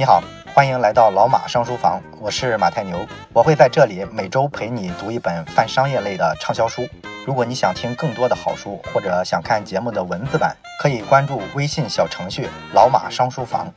你好，欢迎来到老马上书房，我是马太牛，我会在这里每周陪你读一本泛商业类的畅销书。如果你想听更多的好书，或者想看节目的文字版，可以关注微信小程序“老马上书房”。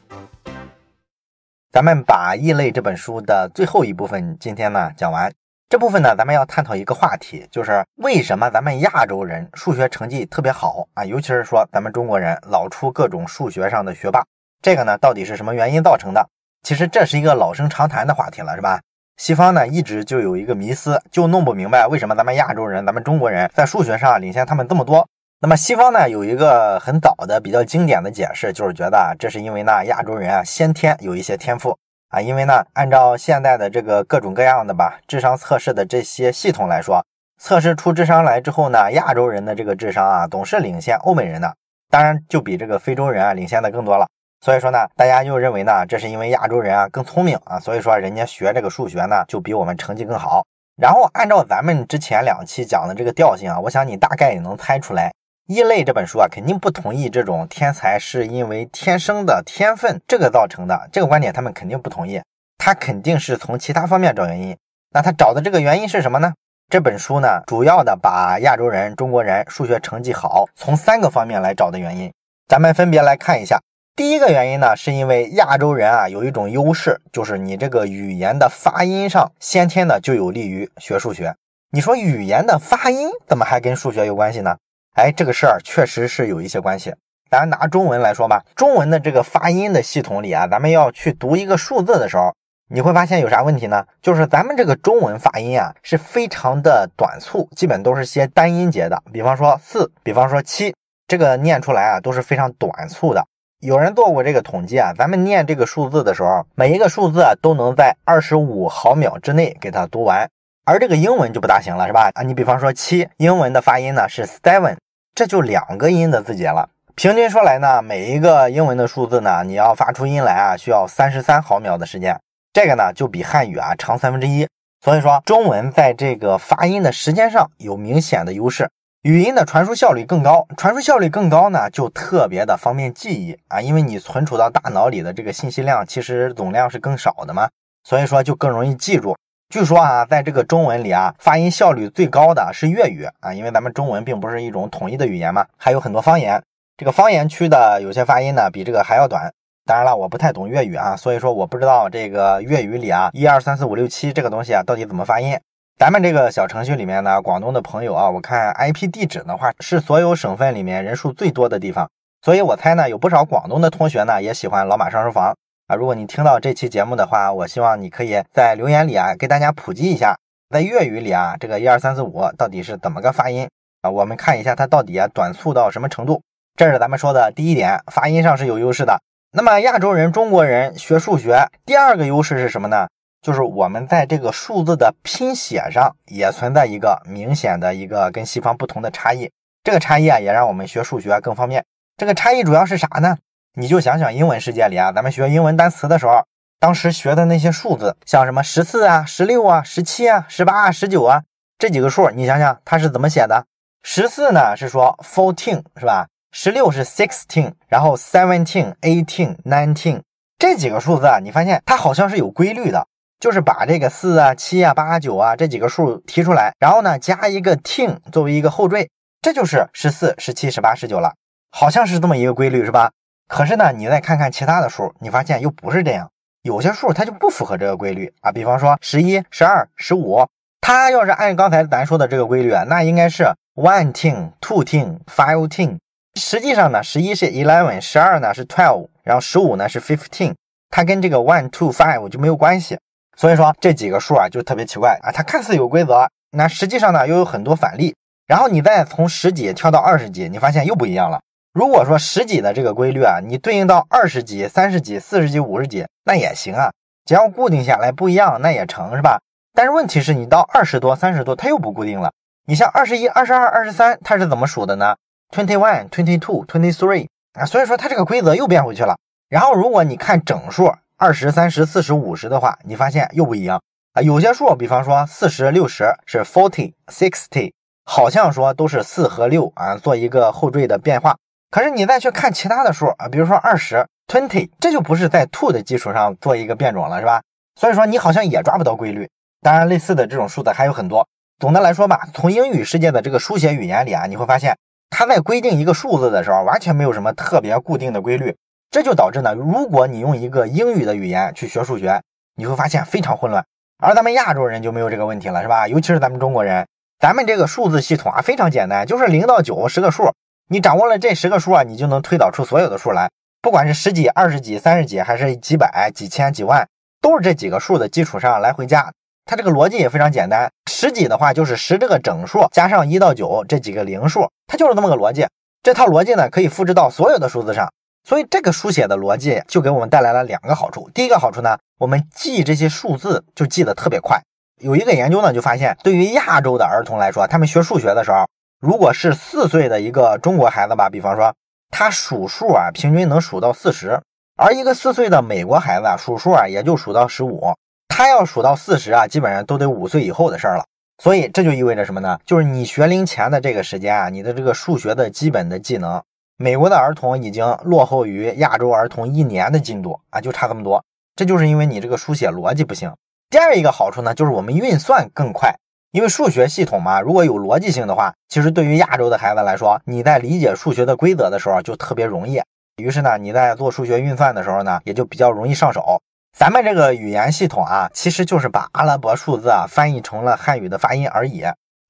咱们把《异类》这本书的最后一部分今天呢讲完。这部分呢，咱们要探讨一个话题，就是为什么咱们亚洲人数学成绩特别好啊？尤其是说咱们中国人老出各种数学上的学霸。这个呢，到底是什么原因造成的？其实这是一个老生常谈的话题了，是吧？西方呢一直就有一个迷思，就弄不明白为什么咱们亚洲人、咱们中国人在数学上领先他们这么多。那么西方呢有一个很早的、比较经典的解释，就是觉得这是因为呢亚洲人啊先天有一些天赋啊，因为呢按照现在的这个各种各样的吧智商测试的这些系统来说，测试出智商来之后呢，亚洲人的这个智商啊总是领先欧美人的，当然就比这个非洲人啊领先的更多了。所以说呢，大家就认为呢，这是因为亚洲人啊更聪明啊，所以说人家学这个数学呢就比我们成绩更好。然后按照咱们之前两期讲的这个调性啊，我想你大概也能猜出来，《异类》这本书啊肯定不同意这种天才是因为天生的天分这个造成的这个观点，他们肯定不同意，他肯定是从其他方面找原因。那他找的这个原因是什么呢？这本书呢主要的把亚洲人、中国人数学成绩好从三个方面来找的原因，咱们分别来看一下。第一个原因呢，是因为亚洲人啊有一种优势，就是你这个语言的发音上先天的就有利于学数学。你说语言的发音怎么还跟数学有关系呢？哎，这个事儿确实是有一些关系。咱拿中文来说吧，中文的这个发音的系统里啊，咱们要去读一个数字的时候，你会发现有啥问题呢？就是咱们这个中文发音啊是非常的短促，基本都是些单音节的。比方说四，比方说七，这个念出来啊都是非常短促的。有人做过这个统计啊，咱们念这个数字的时候，每一个数字都能在二十五毫秒之内给它读完，而这个英文就不大行了，是吧？啊，你比方说七，英文的发音呢是 seven，这就两个音的字节了。平均说来呢，每一个英文的数字呢，你要发出音来啊，需要三十三毫秒的时间，这个呢就比汉语啊长三分之一。所以说，中文在这个发音的时间上有明显的优势。语音的传输效率更高，传输效率更高呢，就特别的方便记忆啊，因为你存储到大脑里的这个信息量其实总量是更少的嘛，所以说就更容易记住。据说啊，在这个中文里啊，发音效率最高的是粤语啊，因为咱们中文并不是一种统一的语言嘛，还有很多方言，这个方言区的有些发音呢比这个还要短。当然了，我不太懂粤语啊，所以说我不知道这个粤语里啊一二三四五六七这个东西啊到底怎么发音。咱们这个小程序里面呢，广东的朋友啊，我看 IP 地址的话是所有省份里面人数最多的地方，所以我猜呢，有不少广东的同学呢也喜欢老马上书房啊。如果你听到这期节目的话，我希望你可以在留言里啊给大家普及一下，在粤语里啊这个一二三四五到底是怎么个发音啊？我们看一下它到底啊短促到什么程度。这是咱们说的第一点，发音上是有优势的。那么亚洲人、中国人学数学，第二个优势是什么呢？就是我们在这个数字的拼写上也存在一个明显的一个跟西方不同的差异，这个差异啊也让我们学数学更方便。这个差异主要是啥呢？你就想想英文世界里啊，咱们学英文单词的时候，当时学的那些数字，像什么十四啊、十六啊、十七啊、十八啊、十九啊这几个数，你想想它是怎么写的？十四呢是说 fourteen 是吧？十六是 sixteen，然后 seventeen、eighteen、nineteen 这几个数字啊，你发现它好像是有规律的。就是把这个四啊、七啊、八、九啊这几个数提出来，然后呢加一个 t 作为一个后缀，这就是十四、十七、十八、十九了，好像是这么一个规律，是吧？可是呢，你再看看其他的数，你发现又不是这样，有些数它就不符合这个规律啊。比方说十一、十二、十五，它要是按刚才咱说的这个规律啊，那应该是 one t two t five t 实际上呢，十一是 eleven，十二呢是 twelve，然后十五呢是 fifteen，它跟这个 one two five 就没有关系。所以说这几个数啊就特别奇怪啊，它看似有规则，那实际上呢又有很多反例。然后你再从十几跳到二十几，你发现又不一样了。如果说十几的这个规律啊，你对应到二十几、三十几、四十几、五十几，那也行啊，只要固定下来不一样，那也成是吧？但是问题是你到二十多、三十多，它又不固定了。你像二十一、二十二、二十三，它是怎么数的呢？Twenty one, twenty two, twenty three 啊，所以说它这个规则又变回去了。然后如果你看整数。二十三十四十五十的话，你发现又不一样啊。有些数，比方说四十六十是 forty sixty，好像说都是四和六啊做一个后缀的变化。可是你再去看其他的数啊，比如说二十 twenty，这就不是在 two 的基础上做一个变种了，是吧？所以说你好像也抓不到规律。当然，类似的这种数字还有很多。总的来说吧，从英语世界的这个书写语言里啊，你会发现，它在规定一个数字的时候，完全没有什么特别固定的规律。这就导致呢，如果你用一个英语的语言去学数学，你会发现非常混乱。而咱们亚洲人就没有这个问题了，是吧？尤其是咱们中国人，咱们这个数字系统啊非常简单，就是零到九十个数，你掌握了这十个数啊，你就能推导出所有的数来，不管是十几、二十几、三十几，还是几百、几千、几万，都是这几个数的基础上来回加。它这个逻辑也非常简单，十几的话就是十这个整数加上一到九这几个零数，它就是这么个逻辑。这套逻辑呢可以复制到所有的数字上，所以这个书写的逻辑就给我们带来了两个好处。第一个好处呢，我们记这些数字就记得特别快。有一个研究呢就发现，对于亚洲的儿童来说，他们学数学的时候，如果是四岁的一个中国孩子吧，比方说他数数啊，平均能数到四十，而一个四岁的美国孩子啊，数数啊也就数到十五。他要数到四十啊，基本上都得五岁以后的事儿了。所以这就意味着什么呢？就是你学龄前的这个时间啊，你的这个数学的基本的技能，美国的儿童已经落后于亚洲儿童一年的进度啊，就差这么多。这就是因为你这个书写逻辑不行。第二一个好处呢，就是我们运算更快，因为数学系统嘛，如果有逻辑性的话，其实对于亚洲的孩子来说，你在理解数学的规则的时候就特别容易。于是呢，你在做数学运算的时候呢，也就比较容易上手。咱们这个语言系统啊，其实就是把阿拉伯数字啊翻译成了汉语的发音而已。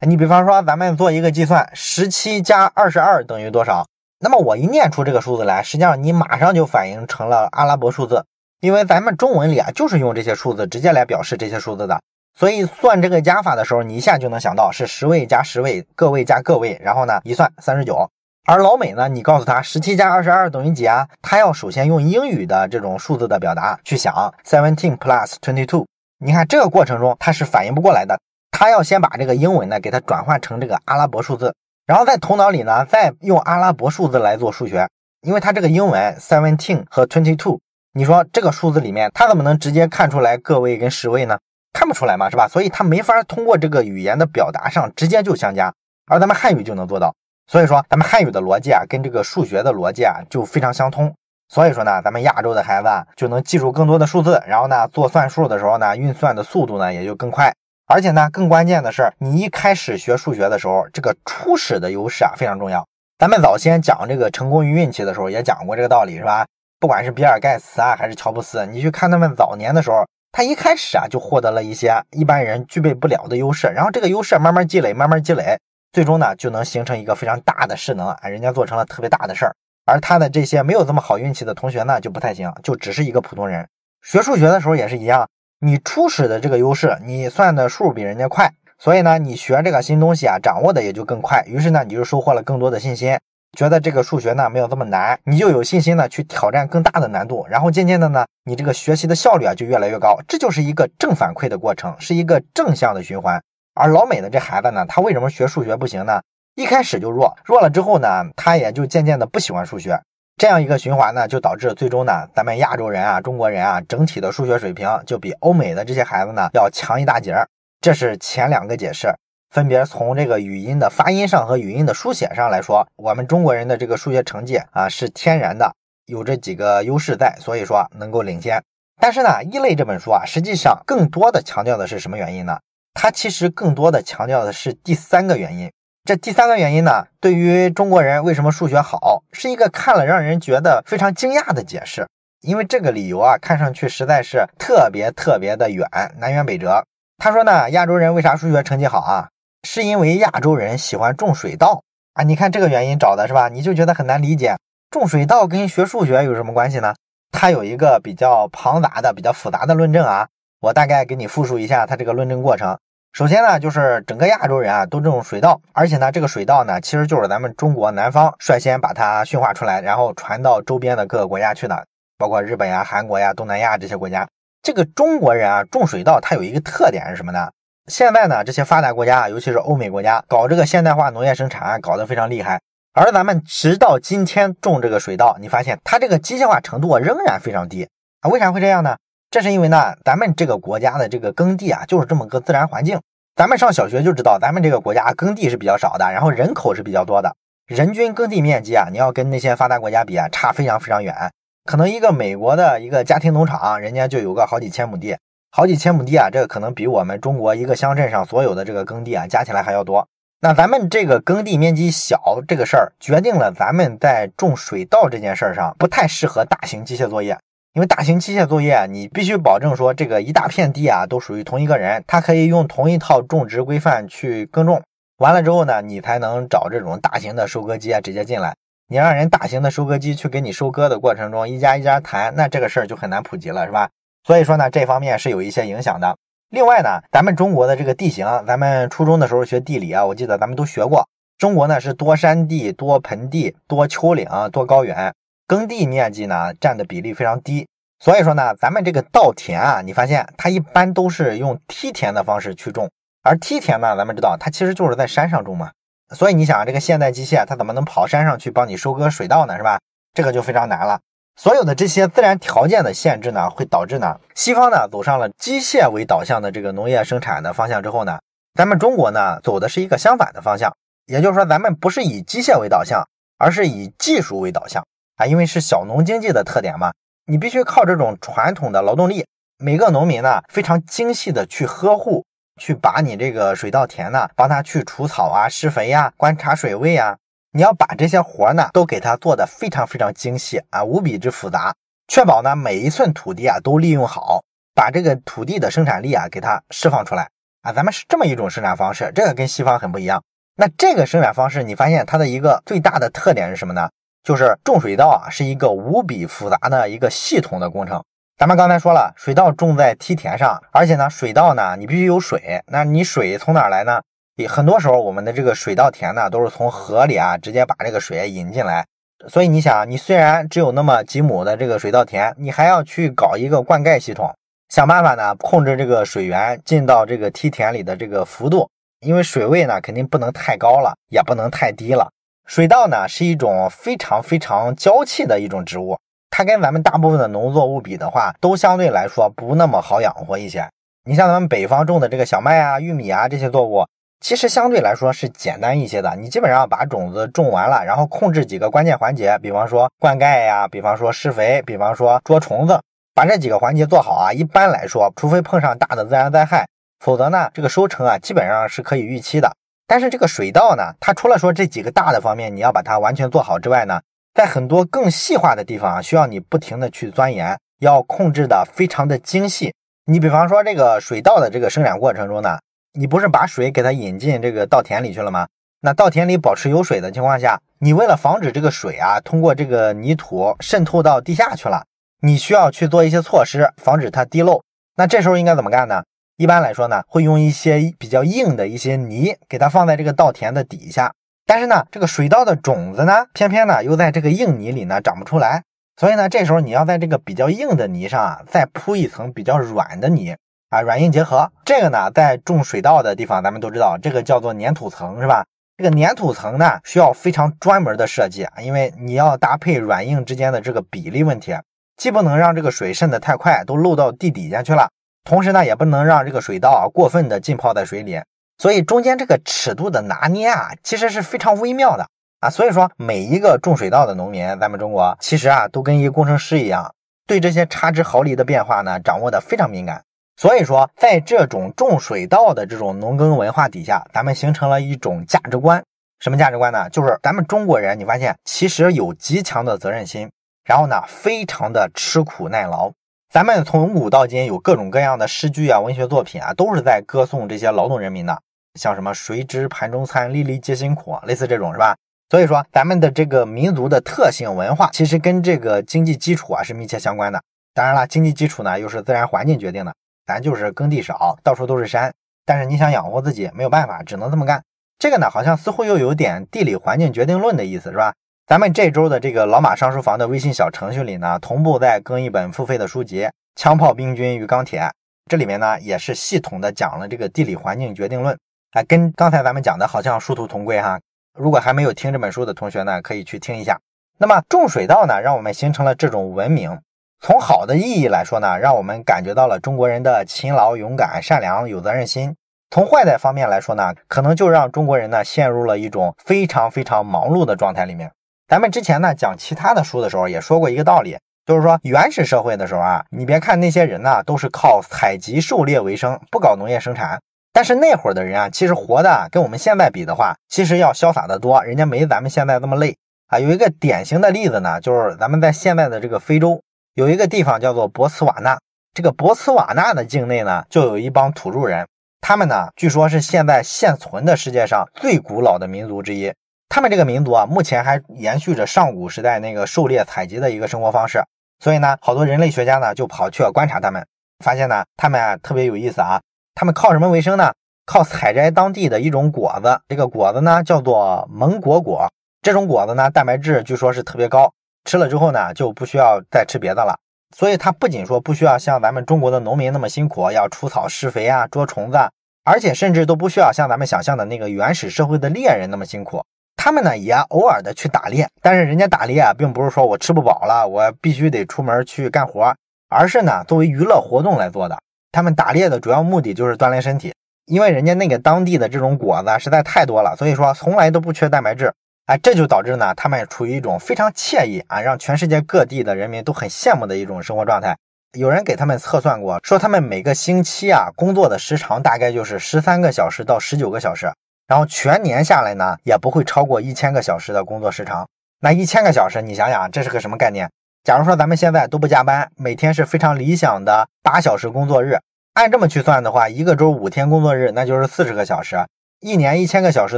你比方说，咱们做一个计算，十七加二十二等于多少？那么我一念出这个数字来，实际上你马上就反应成了阿拉伯数字，因为咱们中文里啊就是用这些数字直接来表示这些数字的。所以算这个加法的时候，你一下就能想到是十位加十位，个位加个位，然后呢一算三十九。而老美呢，你告诉他十七加二十二等于几啊？他要首先用英语的这种数字的表达去想 seventeen plus twenty two。你看这个过程中他是反应不过来的，他要先把这个英文呢给它转换成这个阿拉伯数字，然后在头脑里呢再用阿拉伯数字来做数学。因为他这个英文 seventeen 和 twenty two，你说这个数字里面他怎么能直接看出来个位跟十位呢？看不出来嘛，是吧？所以他没法通过这个语言的表达上直接就相加，而咱们汉语就能做到。所以说，咱们汉语的逻辑啊，跟这个数学的逻辑啊，就非常相通。所以说呢，咱们亚洲的孩子啊，就能记住更多的数字，然后呢，做算术的时候呢，运算的速度呢也就更快。而且呢，更关键的是，你一开始学数学的时候，这个初始的优势啊非常重要。咱们早先讲这个成功与运气的时候，也讲过这个道理，是吧？不管是比尔盖茨啊，还是乔布斯，你去看他们早年的时候，他一开始啊就获得了一些一般人具备不了的优势，然后这个优势慢慢积累，慢慢积累。最终呢，就能形成一个非常大的势能啊！人家做成了特别大的事儿，而他的这些没有这么好运气的同学呢，就不太行，就只是一个普通人。学数学的时候也是一样，你初始的这个优势，你算的数比人家快，所以呢，你学这个新东西啊，掌握的也就更快。于是呢，你就收获了更多的信心，觉得这个数学呢没有这么难，你就有信心呢去挑战更大的难度。然后渐渐的呢，你这个学习的效率啊就越来越高。这就是一个正反馈的过程，是一个正向的循环。而老美的这孩子呢，他为什么学数学不行呢？一开始就弱，弱了之后呢，他也就渐渐的不喜欢数学。这样一个循环呢，就导致最终呢，咱们亚洲人啊，中国人啊，整体的数学水平就比欧美的这些孩子呢要强一大截儿。这是前两个解释，分别从这个语音的发音上和语音的书写上来说，我们中国人的这个数学成绩啊是天然的有这几个优势在，所以说能够领先。但是呢，《异类》这本书啊，实际上更多的强调的是什么原因呢？它其实更多的强调的是第三个原因。这第三个原因呢，对于中国人为什么数学好，是一个看了让人觉得非常惊讶的解释。因为这个理由啊，看上去实在是特别特别的远，南辕北辙。他说呢，亚洲人为啥数学成绩好啊？是因为亚洲人喜欢种水稻啊。你看这个原因找的是吧？你就觉得很难理解，种水稻跟学数学有什么关系呢？它有一个比较庞杂的、比较复杂的论证啊。我大概给你复述一下它这个论证过程。首先呢，就是整个亚洲人啊都种水稻，而且呢，这个水稻呢其实就是咱们中国南方率先把它驯化出来，然后传到周边的各个国家去的，包括日本呀、韩国呀、东南亚这些国家。这个中国人啊种水稻，它有一个特点是什么呢？现在呢，这些发达国家，尤其是欧美国家，搞这个现代化农业生产搞得非常厉害，而咱们直到今天种这个水稻，你发现它这个机械化程度仍然非常低啊？为啥会这样呢？这是因为呢，咱们这个国家的这个耕地啊，就是这么个自然环境。咱们上小学就知道，咱们这个国家耕地是比较少的，然后人口是比较多的，人均耕地面积啊，你要跟那些发达国家比啊，差非常非常远。可能一个美国的一个家庭农场，人家就有个好几千亩地，好几千亩地啊，这个可能比我们中国一个乡镇上所有的这个耕地啊加起来还要多。那咱们这个耕地面积小这个事儿，决定了咱们在种水稻这件事儿上不太适合大型机械作业，因为大型机械作业你必须保证说这个一大片地啊都属于同一个人，他可以用同一套种植规范去耕种。完了之后呢，你才能找这种大型的收割机啊直接进来。你让人大型的收割机去给你收割的过程中，一家一家谈，那这个事儿就很难普及了，是吧？所以说呢，这方面是有一些影响的。另外呢，咱们中国的这个地形，咱们初中的时候学地理啊，我记得咱们都学过。中国呢是多山地、多盆地、多丘陵、多高原，耕地面积呢占的比例非常低。所以说呢，咱们这个稻田啊，你发现它一般都是用梯田的方式去种。而梯田呢，咱们知道它其实就是在山上种嘛，所以你想这个现代机械它怎么能跑山上去帮你收割水稻呢？是吧？这个就非常难了。所有的这些自然条件的限制呢，会导致呢，西方呢走上了机械为导向的这个农业生产的方向之后呢，咱们中国呢走的是一个相反的方向，也就是说咱们不是以机械为导向，而是以技术为导向啊，因为是小农经济的特点嘛，你必须靠这种传统的劳动力，每个农民呢非常精细的去呵护。去把你这个水稻田呢，帮他去除草啊、施肥呀、观察水位啊，你要把这些活呢都给他做的非常非常精细啊，无比之复杂，确保呢每一寸土地啊都利用好，把这个土地的生产力啊给它释放出来啊。咱们是这么一种生产方式，这个跟西方很不一样。那这个生产方式，你发现它的一个最大的特点是什么呢？就是种水稻啊是一个无比复杂的一个系统的工程。咱们刚才说了，水稻种在梯田上，而且呢，水稻呢，你必须有水。那你水从哪来呢？很多时候，我们的这个水稻田呢，都是从河里啊，直接把这个水引进来。所以你想，你虽然只有那么几亩的这个水稻田，你还要去搞一个灌溉系统，想办法呢，控制这个水源进到这个梯田里的这个幅度。因为水位呢，肯定不能太高了，也不能太低了。水稻呢，是一种非常非常娇气的一种植物。它跟咱们大部分的农作物比的话，都相对来说不那么好养活一些。你像咱们北方种的这个小麦啊、玉米啊这些作物，其实相对来说是简单一些的。你基本上把种子种完了，然后控制几个关键环节，比方说灌溉呀，比方说施肥，比方说捉虫子，把这几个环节做好啊。一般来说，除非碰上大的自然灾害，否则呢，这个收成啊基本上是可以预期的。但是这个水稻呢，它除了说这几个大的方面你要把它完全做好之外呢，在很多更细化的地方啊，需要你不停的去钻研，要控制的非常的精细。你比方说这个水稻的这个生产过程中呢，你不是把水给它引进这个稻田里去了吗？那稻田里保持有水的情况下，你为了防止这个水啊通过这个泥土渗透到地下去了，你需要去做一些措施，防止它滴漏。那这时候应该怎么干呢？一般来说呢，会用一些比较硬的一些泥，给它放在这个稻田的底下。但是呢，这个水稻的种子呢，偏偏呢又在这个硬泥里呢长不出来，所以呢，这时候你要在这个比较硬的泥上啊，再铺一层比较软的泥啊，软硬结合。这个呢，在种水稻的地方，咱们都知道，这个叫做粘土层，是吧？这个粘土层呢，需要非常专门的设计啊，因为你要搭配软硬之间的这个比例问题，既不能让这个水渗得太快，都漏到地底下去了，同时呢，也不能让这个水稻啊过分的浸泡在水里。所以中间这个尺度的拿捏啊，其实是非常微妙的啊。所以说，每一个种水稻的农民，咱们中国其实啊，都跟一个工程师一样，对这些差之毫厘的变化呢，掌握的非常敏感。所以说，在这种种水稻的这种农耕文化底下，咱们形成了一种价值观。什么价值观呢？就是咱们中国人，你发现其实有极强的责任心，然后呢，非常的吃苦耐劳。咱们从古到今有各种各样的诗句啊、文学作品啊，都是在歌颂这些劳动人民的。像什么谁知盘中餐，粒粒皆辛苦，类似这种是吧？所以说咱们的这个民族的特性文化，其实跟这个经济基础啊是密切相关的。当然了，经济基础呢又是自然环境决定的，咱就是耕地少，到处都是山，但是你想养活自己没有办法，只能这么干。这个呢好像似乎又有点地理环境决定论的意思，是吧？咱们这周的这个老马上书房的微信小程序里呢，同步在更一本付费的书籍《枪炮、兵军与钢铁》，这里面呢也是系统的讲了这个地理环境决定论。啊，跟刚才咱们讲的好像殊途同归哈。如果还没有听这本书的同学呢，可以去听一下。那么种水稻呢，让我们形成了这种文明。从好的意义来说呢，让我们感觉到了中国人的勤劳、勇敢、善良、有责任心。从坏的方面来说呢，可能就让中国人呢陷入了一种非常非常忙碌的状态里面。咱们之前呢讲其他的书的时候也说过一个道理，就是说原始社会的时候啊，你别看那些人呢都是靠采集狩猎为生，不搞农业生产，但是那会儿的人啊，其实活的跟我们现在比的话，其实要潇洒的多，人家没咱们现在这么累啊。有一个典型的例子呢，就是咱们在现在的这个非洲有一个地方叫做博茨瓦纳，这个博茨瓦纳的境内呢，就有一帮土著人。他们呢，据说是现在现存的世界上最古老的民族之一。他们这个民族啊，目前还延续着上古时代那个狩猎采集的一个生活方式。所以呢，好多人类学家呢就跑去观察他们，发现呢，他们啊特别有意思啊。他们靠什么为生呢？靠采摘当地的一种果子。这个果子呢叫做蒙果果。这种果子呢，蛋白质据说是特别高，吃了之后呢就不需要再吃别的了。所以它不仅说不需要像咱们中国的农民那么辛苦，要除草施肥啊、捉虫子，而且甚至都不需要像咱们想象的那个原始社会的猎人那么辛苦。他们呢也偶尔的去打猎，但是人家打猎啊，并不是说我吃不饱了，我必须得出门去干活，而是呢作为娱乐活动来做的。他们打猎的主要目的就是锻炼身体，因为人家那个当地的这种果子实在太多了，所以说从来都不缺蛋白质。哎，这就导致呢，他们处于一种非常惬意啊，让全世界各地的人民都很羡慕的一种生活状态。有人给他们测算过，说他们每个星期啊工作的时长大概就是十三个小时到十九个小时，然后全年下来呢也不会超过一千个小时的工作时长。那一千个小时，你想想这是个什么概念？假如说咱们现在都不加班，每天是非常理想的八小时工作日，按这么去算的话，一个周五天工作日，那就是四十个小时。一年一千个小时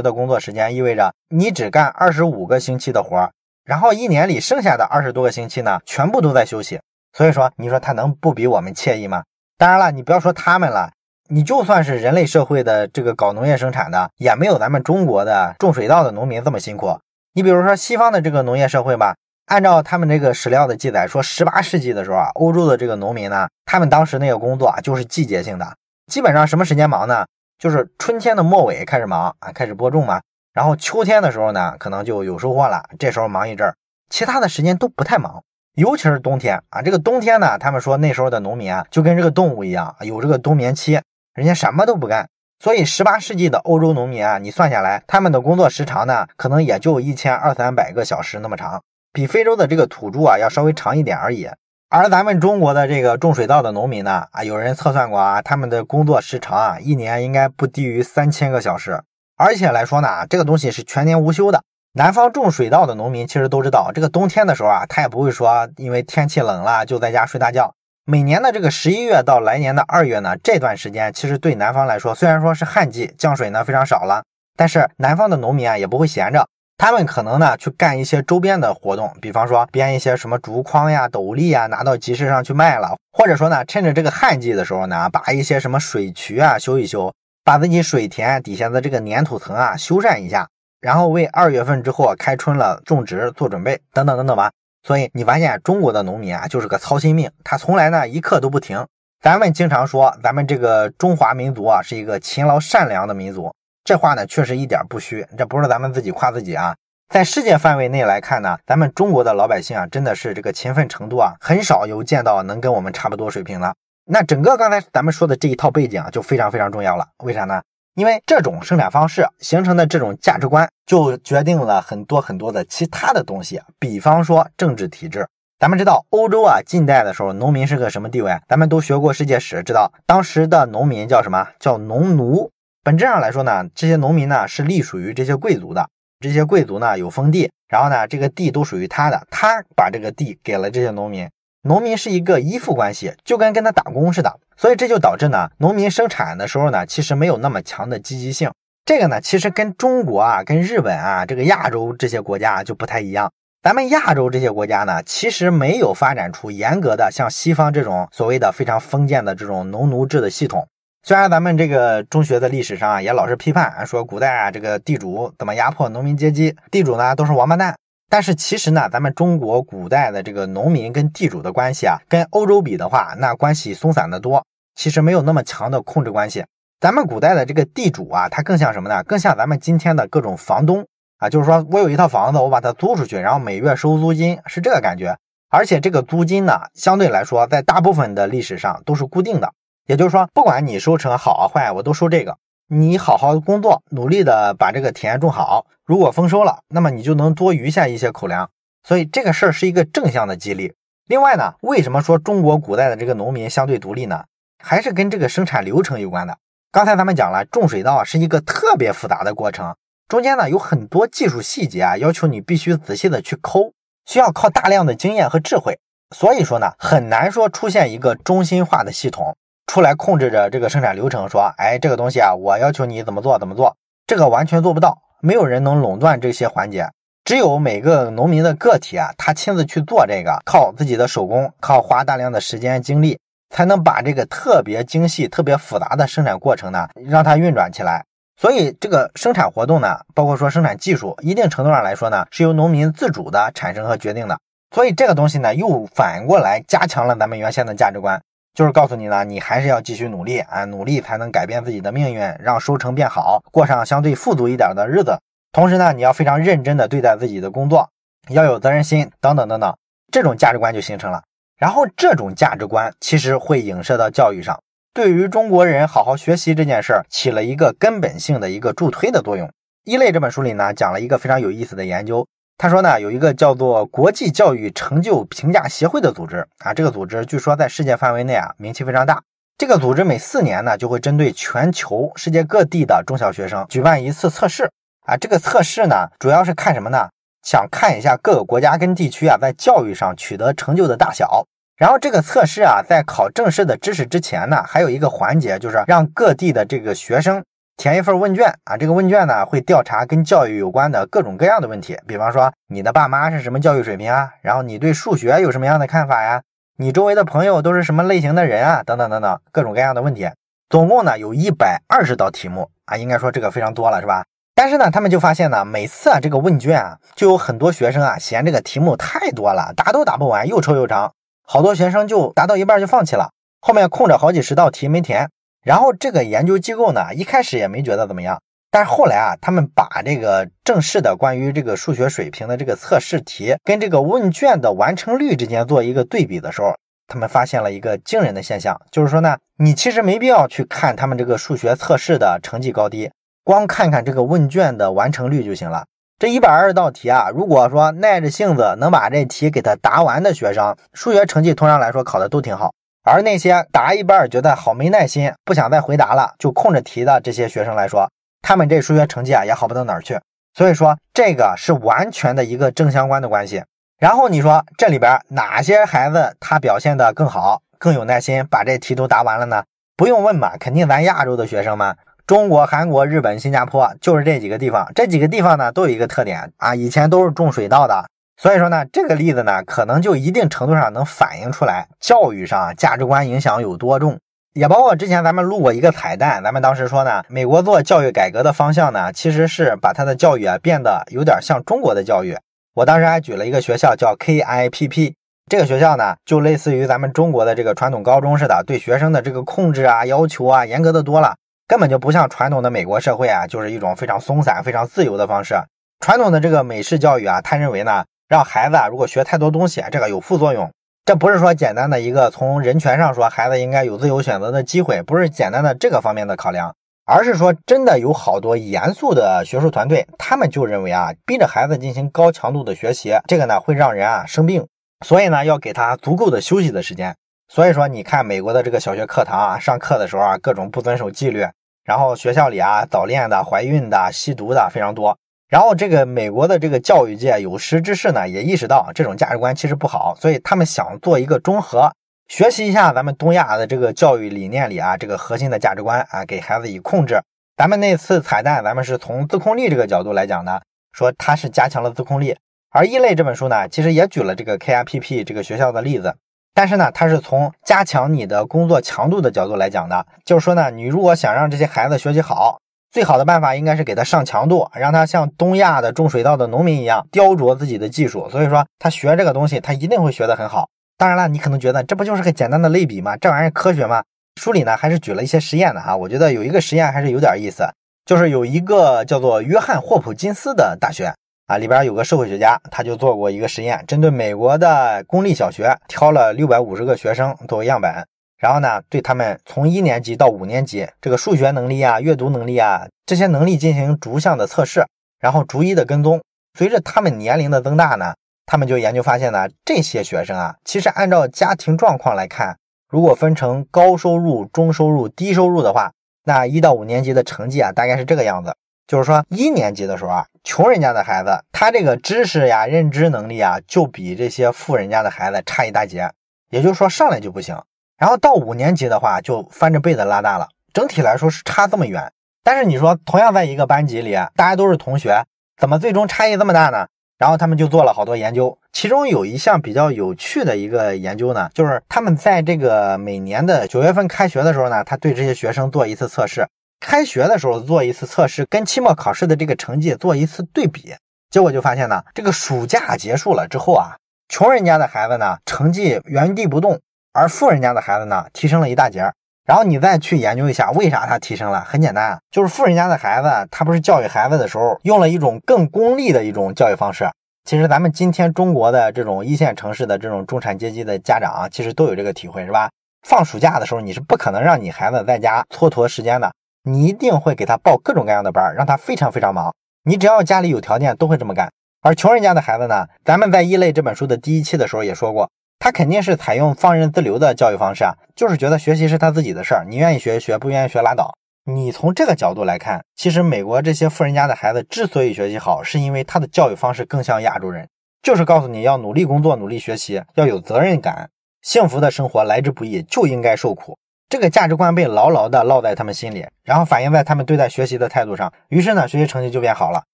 的工作时间，意味着你只干二十五个星期的活儿，然后一年里剩下的二十多个星期呢，全部都在休息。所以说，你说他能不比我们惬意吗？当然了，你不要说他们了，你就算是人类社会的这个搞农业生产的，也没有咱们中国的种水稻的农民这么辛苦。你比如说西方的这个农业社会吧，按照他们这个史料的记载，说十八世纪的时候啊，欧洲的这个农民呢，他们当时那个工作啊，就是季节性的，基本上什么时间忙呢？就是春天的末尾开始忙啊，开始播种嘛。然后秋天的时候呢，可能就有收获了，这时候忙一阵儿。其他的时间都不太忙，尤其是冬天啊。这个冬天呢，他们说那时候的农民啊，就跟这个动物一样，有这个冬眠期，人家什么都不干。所以十八世纪的欧洲农民啊，你算下来，他们的工作时长呢，可能也就一千二三百个小时那么长，比非洲的这个土著啊要稍微长一点而已。而咱们中国的这个种水稻的农民呢，啊，有人测算过啊，他们的工作时长啊，一年应该不低于三千个小时。而且来说呢，这个东西是全年无休的。南方种水稻的农民其实都知道，这个冬天的时候啊，他也不会说因为天气冷了就在家睡大觉。每年的这个十一月到来年的二月呢，这段时间其实对南方来说，虽然说是旱季，降水呢非常少了，但是南方的农民啊也不会闲着。他们可能呢去干一些周边的活动，比方说编一些什么竹筐呀、斗笠啊，拿到集市上去卖了；或者说呢，趁着这个旱季的时候呢，把一些什么水渠啊修一修，把自己水田底下的这个粘土层啊修缮一下，然后为二月份之后开春了种植做准备，等等等等吧。所以你发现中国的农民啊，就是个操心命，他从来呢一刻都不停。咱们经常说，咱们这个中华民族啊，是一个勤劳善良的民族。这话呢，确实一点不虚，这不是咱们自己夸自己啊。在世界范围内来看呢，咱们中国的老百姓啊，真的是这个勤奋程度啊，很少有见到能跟我们差不多水平了。那整个刚才咱们说的这一套背景啊，就非常非常重要了。为啥呢？因为这种生产方式形成的这种价值观，就决定了很多很多的其他的东西。比方说政治体制，咱们知道欧洲啊，近代的时候农民是个什么地位？咱们都学过世界史，知道当时的农民叫什么？叫农奴。本质上来说呢，这些农民呢是隶属于这些贵族的。这些贵族呢有封地，然后呢这个地都属于他的，他把这个地给了这些农民。农民是一个依附关系，就跟跟他打工似的。所以这就导致呢，农民生产的时候呢，其实没有那么强的积极性。这个呢，其实跟中国啊、跟日本啊、这个亚洲这些国家就不太一样。咱们亚洲这些国家呢，其实没有发展出严格的像西方这种所谓的非常封建的这种农奴制的系统。虽然咱们这个中学的历史上啊，也老是批判说古代啊这个地主怎么压迫农民阶级，地主呢都是王八蛋。但是其实呢，咱们中国古代的这个农民跟地主的关系啊，跟欧洲比的话，那关系松散的多，其实没有那么强的控制关系。咱们古代的这个地主啊，他更像什么呢？更像咱们今天的各种房东啊，就是说我有一套房子，我把它租出去，然后每月收租金，是这个感觉。而且这个租金呢，相对来说，在大部分的历史上都是固定的。也就是说，不管你收成好啊坏，我都收这个。你好好工作，努力的把这个田种好。如果丰收了，那么你就能多余下一些口粮。所以这个事儿是一个正向的激励。另外呢，为什么说中国古代的这个农民相对独立呢？还是跟这个生产流程有关的。刚才咱们讲了，种水稻是一个特别复杂的过程，中间呢有很多技术细节啊，要求你必须仔细的去抠，需要靠大量的经验和智慧。所以说呢，很难说出现一个中心化的系统出来控制着这个生产流程，说，哎，这个东西啊，我要求你怎么做怎么做，这个完全做不到，没有人能垄断这些环节。只有每个农民的个体啊，他亲自去做这个，靠自己的手工，靠花大量的时间精力，才能把这个特别精细、特别复杂的生产过程呢，让它运转起来。所以，这个生产活动呢，包括说生产技术，一定程度上来说呢，是由农民自主的产生和决定的。所以，这个东西呢，又反过来加强了咱们原先的价值观，就是告诉你呢，你还是要继续努力啊，努力才能改变自己的命运，让收成变好，过上相对富足一点的日子。同时呢，你要非常认真的对待自己的工作，要有责任心，等等等等，这种价值观就形成了。然后这种价值观其实会影射到教育上，对于中国人好好学习这件事儿起了一个根本性的一个助推的作用。一类这本书里呢讲了一个非常有意思的研究，他说呢有一个叫做国际教育成就评价协会的组织啊，这个组织据说在世界范围内啊名气非常大。这个组织每四年呢就会针对全球世界各地的中小学生举办一次测试。啊，这个测试呢，主要是看什么呢？想看一下各个国家跟地区啊，在教育上取得成就的大小。然后这个测试啊，在考正式的知识之前呢，还有一个环节，就是让各地的这个学生填一份问卷啊。这个问卷呢，会调查跟教育有关的各种各样的问题，比方说你的爸妈是什么教育水平啊？然后你对数学有什么样的看法呀？你周围的朋友都是什么类型的人啊？等等等等，各种各样的问题。总共呢，有一百二十道题目啊，应该说这个非常多了，是吧？但是呢，他们就发现呢，每次啊这个问卷啊，就有很多学生啊嫌这个题目太多了，答都答不完，又臭又长，好多学生就答到一半就放弃了，后面空着好几十道题没填。然后这个研究机构呢，一开始也没觉得怎么样，但是后来啊，他们把这个正式的关于这个数学水平的这个测试题跟这个问卷的完成率之间做一个对比的时候，他们发现了一个惊人的现象，就是说呢，你其实没必要去看他们这个数学测试的成绩高低。光看看这个问卷的完成率就行了。这一百二十道题啊，如果说耐着性子能把这题给他答完的学生，数学成绩通常来说考的都挺好。而那些答一半觉得好没耐心，不想再回答了，就空着题的这些学生来说，他们这数学成绩啊也好不到哪儿去。所以说，这个是完全的一个正相关的关系。然后你说这里边哪些孩子他表现的更好，更有耐心，把这题都答完了呢？不用问嘛，肯定咱亚洲的学生们。中国、韩国、日本、新加坡就是这几个地方，这几个地方呢都有一个特点啊，以前都是种水稻的，所以说呢，这个例子呢，可能就一定程度上能反映出来教育上价值观影响有多重，也包括之前咱们录过一个彩蛋，咱们当时说呢，美国做教育改革的方向呢，其实是把它的教育啊变得有点像中国的教育。我当时还举了一个学校叫 KIPP，这个学校呢，就类似于咱们中国的这个传统高中似的，对学生的这个控制啊、要求啊，严格的多了。根本就不像传统的美国社会啊，就是一种非常松散、非常自由的方式。传统的这个美式教育啊，他认为呢，让孩子啊如果学太多东西，这个有副作用。这不是说简单的一个从人权上说孩子应该有自由选择的机会，不是简单的这个方面的考量，而是说真的有好多严肃的学术团队，他们就认为啊，逼着孩子进行高强度的学习，这个呢会让人啊生病，所以呢要给他足够的休息的时间。所以说，你看美国的这个小学课堂啊，上课的时候啊，各种不遵守纪律，然后学校里啊，早恋的、怀孕的、吸毒的非常多。然后这个美国的这个教育界有识之士呢，也意识到这种价值观其实不好，所以他们想做一个中和，学习一下咱们东亚的这个教育理念里啊，这个核心的价值观啊，给孩子以控制。咱们那次彩蛋，咱们是从自控力这个角度来讲的，说它是加强了自控力。而《异类》这本书呢，其实也举了这个 KIPP 这个学校的例子。但是呢，它是从加强你的工作强度的角度来讲的，就是说呢，你如果想让这些孩子学习好，最好的办法应该是给他上强度，让他像东亚的种水稻的农民一样雕琢自己的技术。所以说，他学这个东西，他一定会学得很好。当然了，你可能觉得这不就是个简单的类比吗？这玩意儿科学吗？书里呢还是举了一些实验的哈。我觉得有一个实验还是有点意思，就是有一个叫做约翰霍普金斯的大学。啊，里边有个社会学家，他就做过一个实验，针对美国的公立小学挑了六百五十个学生作为样本，然后呢，对他们从一年级到五年级这个数学能力啊、阅读能力啊这些能力进行逐项的测试，然后逐一的跟踪。随着他们年龄的增大呢，他们就研究发现呢，这些学生啊，其实按照家庭状况来看，如果分成高收入、中收入、低收入的话，那一到五年级的成绩啊，大概是这个样子。就是说，一年级的时候啊，穷人家的孩子，他这个知识呀、认知能力啊，就比这些富人家的孩子差一大截。也就是说，上来就不行。然后到五年级的话，就翻着被子拉大了。整体来说是差这么远。但是你说，同样在一个班级里，大家都是同学，怎么最终差异这么大呢？然后他们就做了好多研究，其中有一项比较有趣的一个研究呢，就是他们在这个每年的九月份开学的时候呢，他对这些学生做一次测试。开学的时候做一次测试，跟期末考试的这个成绩做一次对比，结果就发现呢，这个暑假结束了之后啊，穷人家的孩子呢成绩原地不动，而富人家的孩子呢提升了一大截。然后你再去研究一下，为啥他提升了？很简单啊，就是富人家的孩子，他不是教育孩子的时候用了一种更功利的一种教育方式。其实咱们今天中国的这种一线城市的这种中产阶级的家长啊，其实都有这个体会，是吧？放暑假的时候，你是不可能让你孩子在家蹉跎时间的。你一定会给他报各种各样的班，让他非常非常忙。你只要家里有条件，都会这么干。而穷人家的孩子呢，咱们在《异类》这本书的第一期的时候也说过，他肯定是采用放任自流的教育方式啊，就是觉得学习是他自己的事儿，你愿意学学，不愿意学拉倒。你从这个角度来看，其实美国这些富人家的孩子之所以学习好，是因为他的教育方式更像亚洲人，就是告诉你要努力工作、努力学习，要有责任感，幸福的生活来之不易，就应该受苦。这个价值观被牢牢地烙在他们心里，然后反映在他们对待学习的态度上。于是呢，学习成绩就变好了，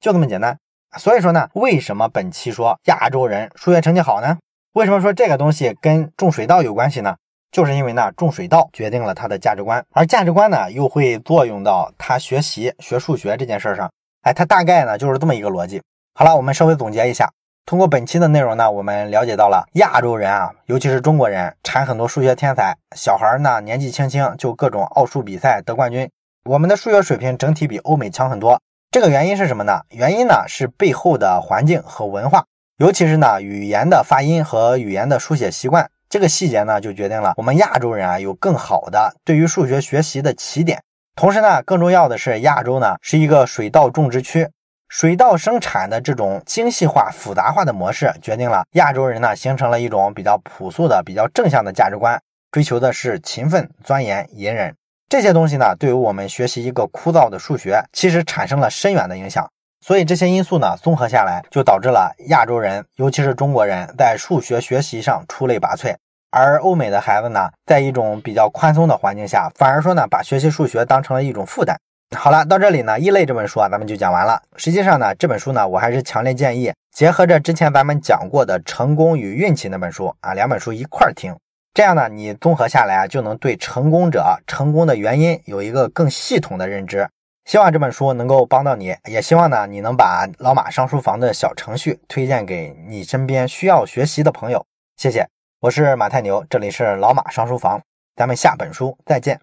就这么简单。所以说呢，为什么本期说亚洲人数学成绩好呢？为什么说这个东西跟种水稻有关系呢？就是因为呢，种水稻决定了他的价值观，而价值观呢，又会作用到他学习学数学这件事上。哎，他大概呢就是这么一个逻辑。好了，我们稍微总结一下。通过本期的内容呢，我们了解到了亚洲人啊，尤其是中国人，产很多数学天才。小孩呢，年纪轻轻就各种奥数比赛得冠军。我们的数学水平整体比欧美强很多。这个原因是什么呢？原因呢是背后的环境和文化，尤其是呢语言的发音和语言的书写习惯。这个细节呢，就决定了我们亚洲人啊有更好的对于数学学习的起点。同时呢，更重要的是，亚洲呢是一个水稻种植区。水稻生产的这种精细化、复杂化的模式，决定了亚洲人呢形成了一种比较朴素的、比较正向的价值观，追求的是勤奋、钻研、隐忍这些东西呢，对于我们学习一个枯燥的数学，其实产生了深远的影响。所以这些因素呢，综合下来，就导致了亚洲人，尤其是中国人在数学学习上出类拔萃，而欧美的孩子呢，在一种比较宽松的环境下，反而说呢，把学习数学当成了一种负担。好了，到这里呢，《异类》这本书啊，咱们就讲完了。实际上呢，这本书呢，我还是强烈建议结合着之前咱们讲过的《成功与运气》那本书啊，两本书一块儿听。这样呢，你综合下来啊，就能对成功者成功的原因有一个更系统的认知。希望这本书能够帮到你，也希望呢，你能把老马上书房的小程序推荐给你身边需要学习的朋友。谢谢，我是马太牛，这里是老马上书房，咱们下本书再见。